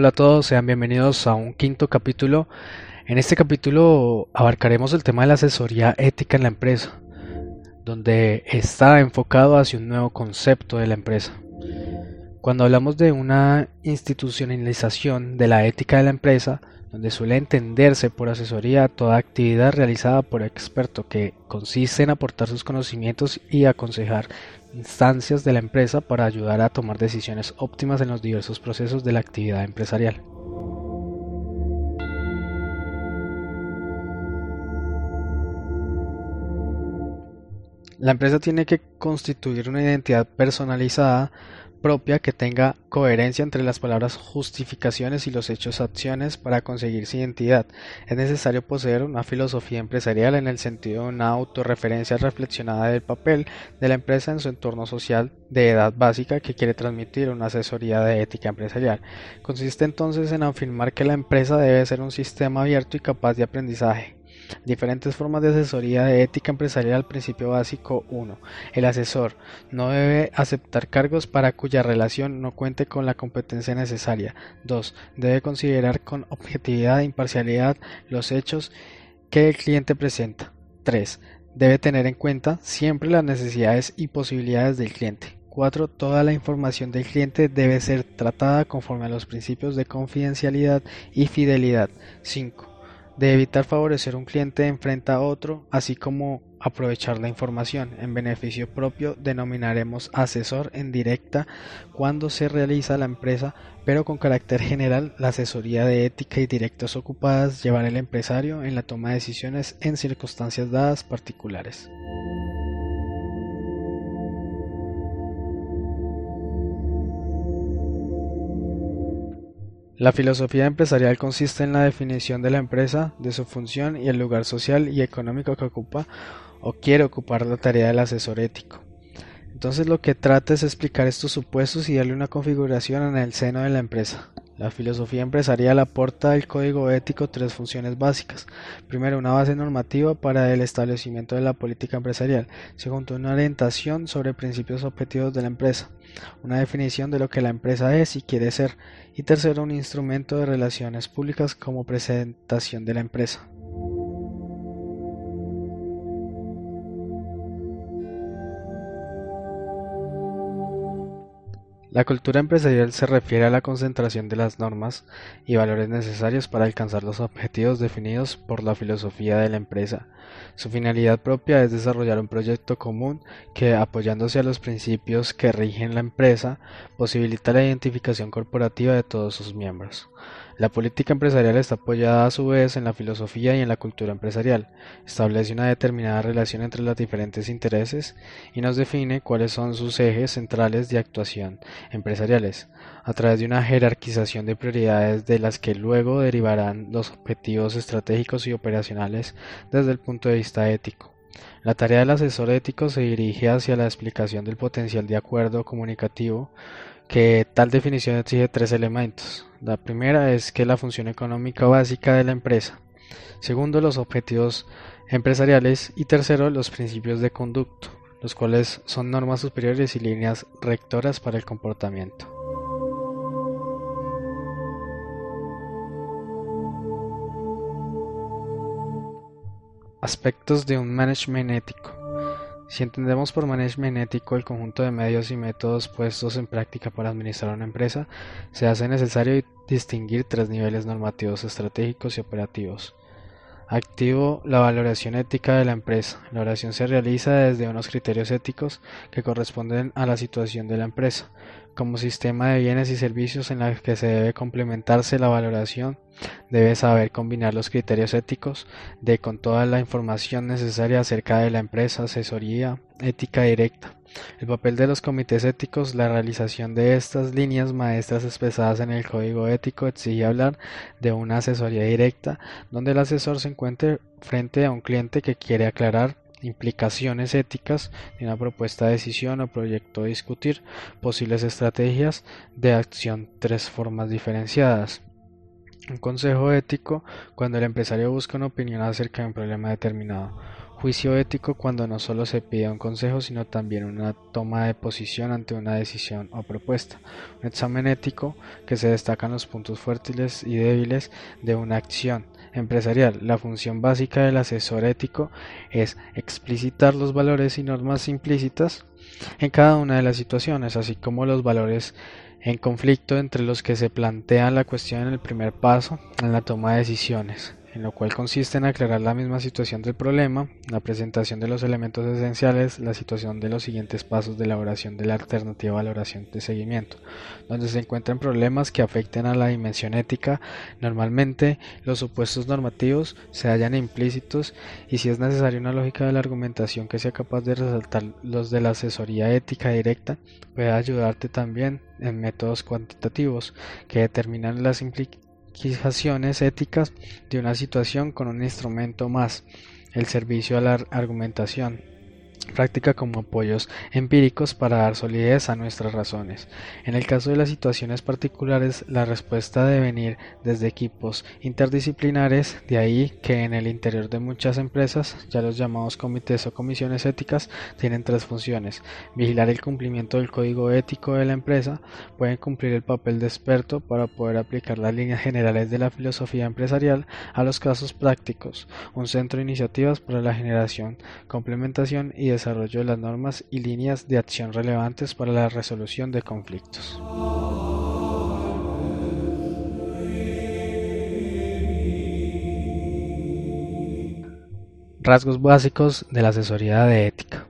Hola a todos, sean bienvenidos a un quinto capítulo. En este capítulo abarcaremos el tema de la asesoría ética en la empresa, donde está enfocado hacia un nuevo concepto de la empresa. Cuando hablamos de una institucionalización de la ética de la empresa, donde suele entenderse por asesoría toda actividad realizada por experto que consiste en aportar sus conocimientos y aconsejar instancias de la empresa para ayudar a tomar decisiones óptimas en los diversos procesos de la actividad empresarial. La empresa tiene que constituir una identidad personalizada propia que tenga coherencia entre las palabras justificaciones y los hechos acciones para conseguir su identidad. Es necesario poseer una filosofía empresarial en el sentido de una autorreferencia reflexionada del papel de la empresa en su entorno social de edad básica que quiere transmitir una asesoría de ética empresarial. Consiste entonces en afirmar que la empresa debe ser un sistema abierto y capaz de aprendizaje Diferentes formas de asesoría de ética empresarial. Principio básico 1. El asesor no debe aceptar cargos para cuya relación no cuente con la competencia necesaria. 2. Debe considerar con objetividad e imparcialidad los hechos que el cliente presenta. 3. Debe tener en cuenta siempre las necesidades y posibilidades del cliente. 4. Toda la información del cliente debe ser tratada conforme a los principios de confidencialidad y fidelidad. 5 de evitar favorecer un cliente enfrenta a otro, así como aprovechar la información en beneficio propio, denominaremos asesor en directa cuando se realiza la empresa, pero con carácter general, la asesoría de ética y directos ocupadas llevar el empresario en la toma de decisiones en circunstancias dadas particulares. La filosofía empresarial consiste en la definición de la empresa, de su función y el lugar social y económico que ocupa o quiere ocupar la tarea del asesor ético. Entonces lo que trata es explicar estos supuestos y darle una configuración en el seno de la empresa. La filosofía empresarial aporta al código ético tres funciones básicas. Primero, una base normativa para el establecimiento de la política empresarial. Segundo, una orientación sobre principios objetivos de la empresa. Una definición de lo que la empresa es y quiere ser. Y tercero, un instrumento de relaciones públicas como presentación de la empresa. La cultura empresarial se refiere a la concentración de las normas y valores necesarios para alcanzar los objetivos definidos por la filosofía de la empresa. Su finalidad propia es desarrollar un proyecto común que, apoyándose a los principios que rigen la empresa, posibilita la identificación corporativa de todos sus miembros. La política empresarial está apoyada a su vez en la filosofía y en la cultura empresarial, establece una determinada relación entre los diferentes intereses y nos define cuáles son sus ejes centrales de actuación empresariales, a través de una jerarquización de prioridades de las que luego derivarán los objetivos estratégicos y operacionales desde el punto de vista ético. La tarea del asesor ético se dirige hacia la explicación del potencial de acuerdo comunicativo que tal definición exige tres elementos. La primera es que la función económica básica de la empresa. Segundo, los objetivos empresariales. Y tercero, los principios de conducto, los cuales son normas superiores y líneas rectoras para el comportamiento. Aspectos de un management ético. Si entendemos por management ético el conjunto de medios y métodos puestos en práctica para administrar una empresa, se hace necesario distinguir tres niveles normativos estratégicos y operativos. Activo la valoración ética de la empresa. La valoración se realiza desde unos criterios éticos que corresponden a la situación de la empresa, como sistema de bienes y servicios en los que se debe complementarse la valoración Debe saber combinar los criterios éticos de con toda la información necesaria acerca de la empresa, asesoría, ética directa. El papel de los comités éticos, la realización de estas líneas maestras expresadas en el código ético exige hablar de una asesoría directa, donde el asesor se encuentre frente a un cliente que quiere aclarar implicaciones éticas de una propuesta de decisión o proyecto a discutir, posibles estrategias de acción, tres formas diferenciadas. Un consejo ético cuando el empresario busca una opinión acerca de un problema determinado. Juicio ético cuando no solo se pide un consejo, sino también una toma de posición ante una decisión o propuesta. Un examen ético que se destacan los puntos fuertes y débiles de una acción empresarial. La función básica del asesor ético es explicitar los valores y normas implícitas en cada una de las situaciones, así como los valores en conflicto entre los que se plantea la cuestión en el primer paso en la toma de decisiones en lo cual consiste en aclarar la misma situación del problema, la presentación de los elementos esenciales, la situación de los siguientes pasos de elaboración de la alternativa valoración de seguimiento, donde se encuentran problemas que afecten a la dimensión ética. Normalmente los supuestos normativos se hallan implícitos y si es necesaria una lógica de la argumentación que sea capaz de resaltar los de la asesoría ética directa, puede ayudarte también en métodos cuantitativos que determinan las implicaciones fijaciones éticas de una situación con un instrumento más, el servicio a la argumentación práctica como apoyos empíricos para dar solidez a nuestras razones. En el caso de las situaciones particulares, la respuesta debe venir desde equipos interdisciplinares, de ahí que en el interior de muchas empresas, ya los llamados comités o comisiones éticas, tienen tres funciones. Vigilar el cumplimiento del código ético de la empresa, pueden cumplir el papel de experto para poder aplicar las líneas generales de la filosofía empresarial a los casos prácticos, un centro de iniciativas para la generación, complementación y desarrollo de las normas y líneas de acción relevantes para la resolución de conflictos. Rasgos básicos de la asesoría de ética.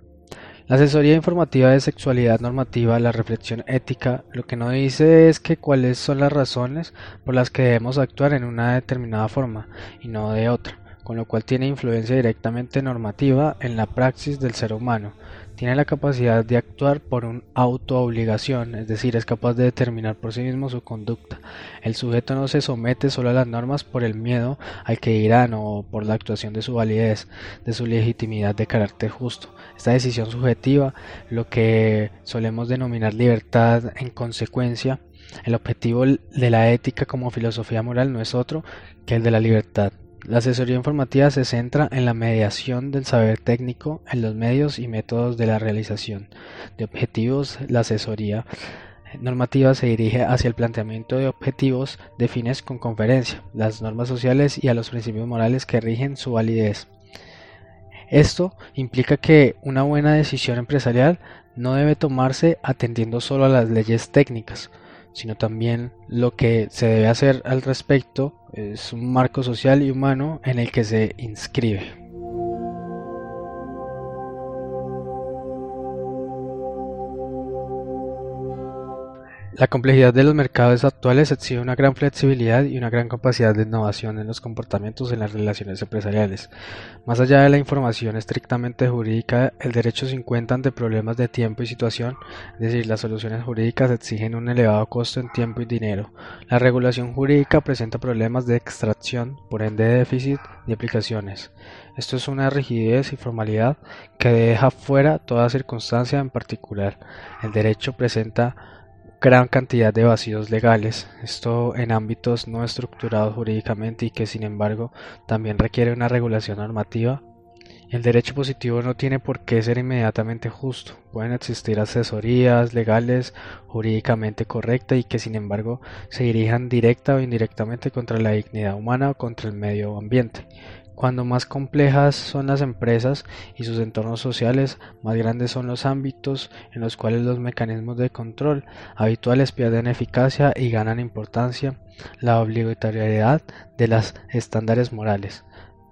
La asesoría informativa de sexualidad normativa, la reflexión ética, lo que no dice es que cuáles son las razones por las que debemos actuar en una determinada forma y no de otra con lo cual tiene influencia directamente normativa en la praxis del ser humano. Tiene la capacidad de actuar por un auto-obligación, es decir, es capaz de determinar por sí mismo su conducta. El sujeto no se somete solo a las normas por el miedo al que dirán o por la actuación de su validez, de su legitimidad de carácter justo. Esta decisión subjetiva, lo que solemos denominar libertad en consecuencia, el objetivo de la ética como filosofía moral no es otro que el de la libertad. La asesoría informativa se centra en la mediación del saber técnico en los medios y métodos de la realización de objetivos. La asesoría normativa se dirige hacia el planteamiento de objetivos de fines con conferencia, las normas sociales y a los principios morales que rigen su validez. Esto implica que una buena decisión empresarial no debe tomarse atendiendo solo a las leyes técnicas, sino también lo que se debe hacer al respecto es un marco social y humano en el que se inscribe. La complejidad de los mercados actuales exige una gran flexibilidad y una gran capacidad de innovación en los comportamientos en las relaciones empresariales. Más allá de la información estrictamente jurídica, el derecho se encuentra ante problemas de tiempo y situación, es decir, las soluciones jurídicas exigen un elevado costo en tiempo y dinero. La regulación jurídica presenta problemas de extracción, por ende de déficit de aplicaciones. Esto es una rigidez y formalidad que deja fuera toda circunstancia en particular. El derecho presenta gran cantidad de vacíos legales, esto en ámbitos no estructurados jurídicamente y que sin embargo también requiere una regulación normativa. El derecho positivo no tiene por qué ser inmediatamente justo, pueden existir asesorías legales jurídicamente correctas y que sin embargo se dirijan directa o indirectamente contra la dignidad humana o contra el medio ambiente. Cuando más complejas son las empresas y sus entornos sociales, más grandes son los ámbitos en los cuales los mecanismos de control habituales pierden eficacia y ganan importancia la obligatoriedad de los estándares morales.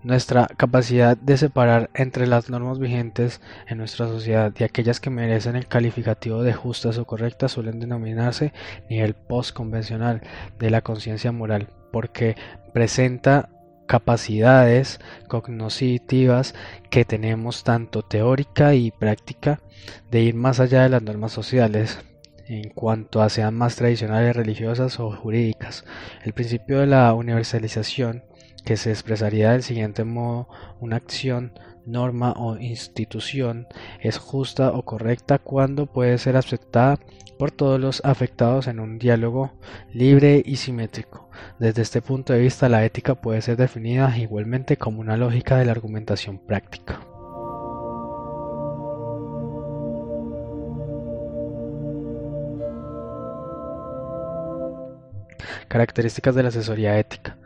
Nuestra capacidad de separar entre las normas vigentes en nuestra sociedad y aquellas que merecen el calificativo de justas o correctas suelen denominarse nivel postconvencional de la conciencia moral, porque presenta capacidades cognitivas que tenemos tanto teórica y práctica de ir más allá de las normas sociales en cuanto a sean más tradicionales, religiosas o jurídicas. El principio de la universalización que se expresaría del siguiente modo, una acción, norma o institución es justa o correcta cuando puede ser aceptada por todos los afectados en un diálogo libre y simétrico. Desde este punto de vista, la ética puede ser definida igualmente como una lógica de la argumentación práctica. Características de la asesoría ética.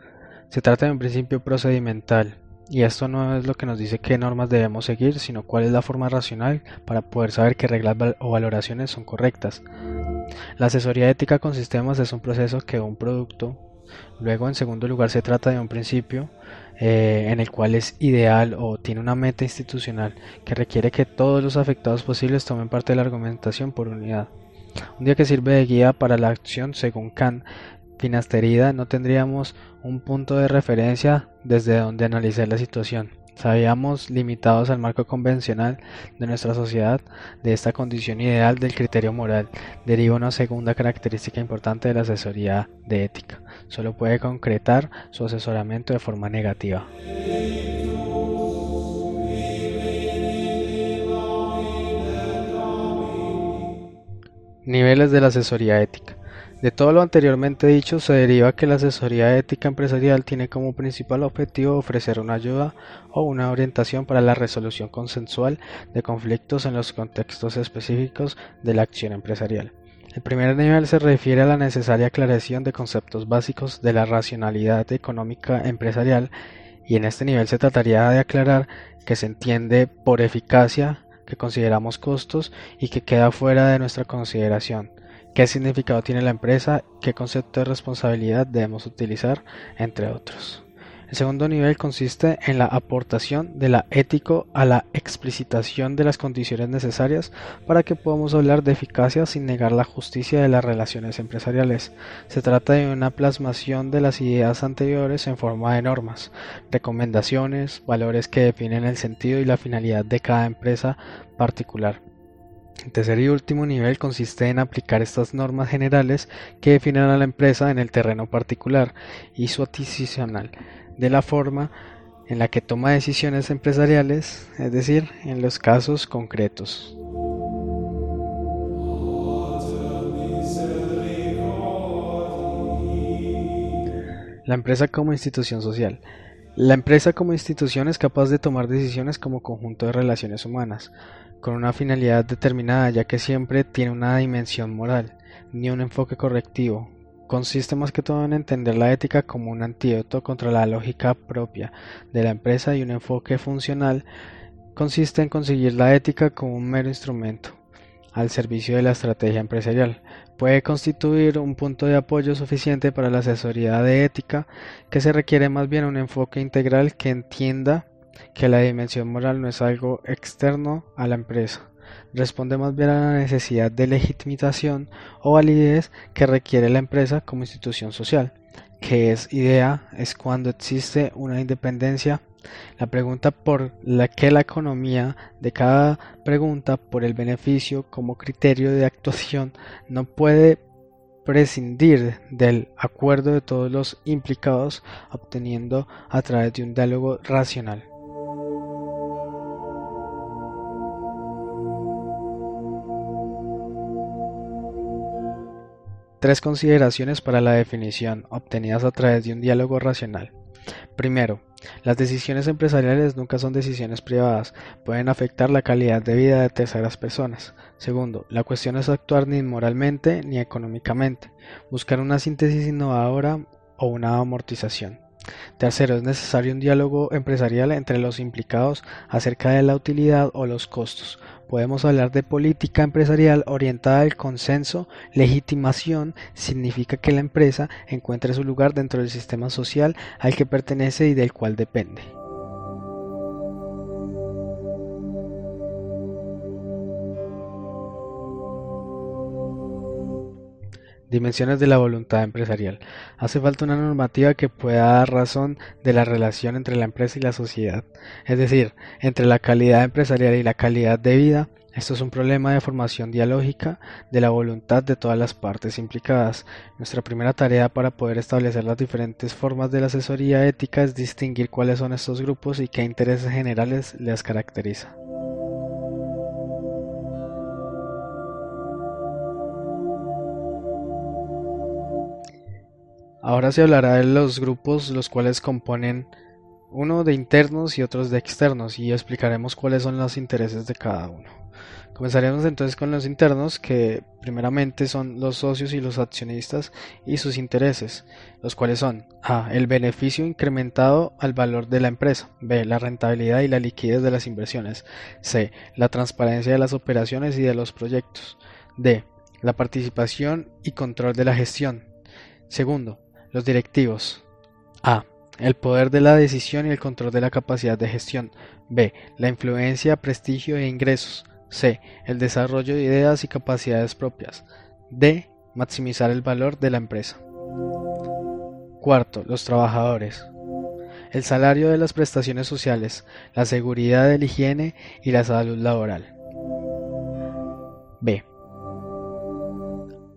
Se trata de un principio procedimental y esto no es lo que nos dice qué normas debemos seguir, sino cuál es la forma racional para poder saber qué reglas o valoraciones son correctas. La asesoría ética con sistemas es un proceso que un producto, luego en segundo lugar se trata de un principio eh, en el cual es ideal o tiene una meta institucional que requiere que todos los afectados posibles tomen parte de la argumentación por unidad. Un día que sirve de guía para la acción según Kant finasterida no tendríamos un punto de referencia desde donde analizar la situación. Sabíamos limitados al marco convencional de nuestra sociedad, de esta condición ideal del criterio moral, deriva una segunda característica importante de la asesoría de ética. Solo puede concretar su asesoramiento de forma negativa. Niveles de la asesoría ética. De todo lo anteriormente dicho se deriva que la asesoría ética empresarial tiene como principal objetivo ofrecer una ayuda o una orientación para la resolución consensual de conflictos en los contextos específicos de la acción empresarial. El primer nivel se refiere a la necesaria aclaración de conceptos básicos de la racionalidad económica empresarial y en este nivel se trataría de aclarar que se entiende por eficacia que consideramos costos y que queda fuera de nuestra consideración qué significado tiene la empresa, qué concepto de responsabilidad debemos utilizar, entre otros. El segundo nivel consiste en la aportación de la ético a la explicitación de las condiciones necesarias para que podamos hablar de eficacia sin negar la justicia de las relaciones empresariales. Se trata de una plasmación de las ideas anteriores en forma de normas, recomendaciones, valores que definen el sentido y la finalidad de cada empresa particular. El tercer y último nivel consiste en aplicar estas normas generales que definen a la empresa en el terreno particular y su adquisicional, de la forma en la que toma decisiones empresariales, es decir, en los casos concretos. La empresa como institución social. La empresa como institución es capaz de tomar decisiones como conjunto de relaciones humanas, con una finalidad determinada ya que siempre tiene una dimensión moral, ni un enfoque correctivo. Consiste más que todo en entender la ética como un antídoto contra la lógica propia de la empresa y un enfoque funcional consiste en conseguir la ética como un mero instrumento al servicio de la estrategia empresarial. Puede constituir un punto de apoyo suficiente para la asesoría de ética, que se requiere más bien un enfoque integral que entienda que la dimensión moral no es algo externo a la empresa, responde más bien a la necesidad de legitimación o validez que requiere la empresa como institución social, que es idea es cuando existe una independencia. La pregunta por la que la economía de cada pregunta por el beneficio como criterio de actuación no puede prescindir del acuerdo de todos los implicados obteniendo a través de un diálogo racional. Tres consideraciones para la definición obtenidas a través de un diálogo racional. Primero, las decisiones empresariales nunca son decisiones privadas, pueden afectar la calidad de vida de terceras personas. Segundo, la cuestión es actuar ni moralmente ni económicamente, buscar una síntesis innovadora o una amortización. Tercero, es necesario un diálogo empresarial entre los implicados acerca de la utilidad o los costos. Podemos hablar de política empresarial orientada al consenso. Legitimación significa que la empresa encuentre su lugar dentro del sistema social al que pertenece y del cual depende. Dimensiones de la voluntad empresarial. Hace falta una normativa que pueda dar razón de la relación entre la empresa y la sociedad, es decir, entre la calidad empresarial y la calidad de vida. Esto es un problema de formación dialógica de la voluntad de todas las partes implicadas. Nuestra primera tarea para poder establecer las diferentes formas de la asesoría ética es distinguir cuáles son estos grupos y qué intereses generales les caracteriza. Ahora se hablará de los grupos los cuales componen uno de internos y otros de externos, y explicaremos cuáles son los intereses de cada uno. Comenzaremos entonces con los internos, que primeramente son los socios y los accionistas y sus intereses, los cuales son A. El beneficio incrementado al valor de la empresa. B. La rentabilidad y la liquidez de las inversiones. C. La transparencia de las operaciones y de los proyectos. D. La participación y control de la gestión. Segundo, los directivos. A. El poder de la decisión y el control de la capacidad de gestión. B. La influencia, prestigio e ingresos. C. El desarrollo de ideas y capacidades propias. D. Maximizar el valor de la empresa. Cuarto, los trabajadores. El salario de las prestaciones sociales, la seguridad de la higiene y la salud laboral. B.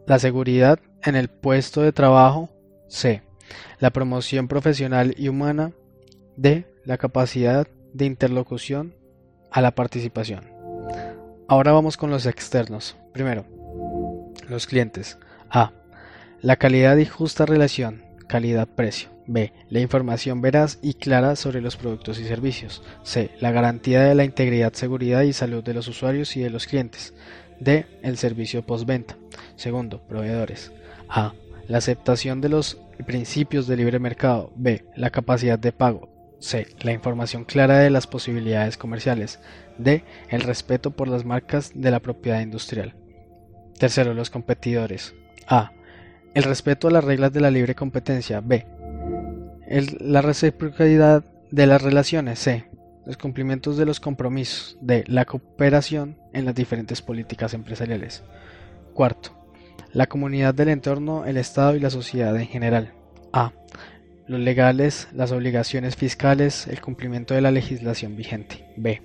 La seguridad en el puesto de trabajo. C. La promoción profesional y humana. D. La capacidad de interlocución a la participación. Ahora vamos con los externos. Primero, los clientes. A. La calidad y justa relación, calidad-precio. B. La información veraz y clara sobre los productos y servicios. C. La garantía de la integridad, seguridad y salud de los usuarios y de los clientes. D. El servicio postventa. Segundo, proveedores. A. La aceptación de los principios de libre mercado. B. La capacidad de pago. C. La información clara de las posibilidades comerciales. D. El respeto por las marcas de la propiedad industrial. Tercero, los competidores. A. El respeto a las reglas de la libre competencia. B. la reciprocidad de las relaciones. C. Los cumplimientos de los compromisos. D. La cooperación en las diferentes políticas empresariales. Cuarto. La comunidad del entorno, el Estado y la sociedad en general. A los legales, las obligaciones fiscales, el cumplimiento de la legislación vigente. B.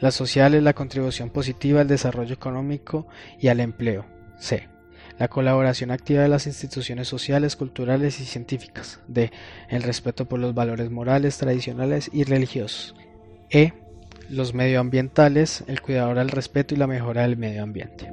Las sociales, la contribución positiva al desarrollo económico y al empleo. C. La colaboración activa de las instituciones sociales, culturales y científicas. D. El respeto por los valores morales, tradicionales y religiosos. E. Los medioambientales, el cuidado al respeto y la mejora del medio ambiente.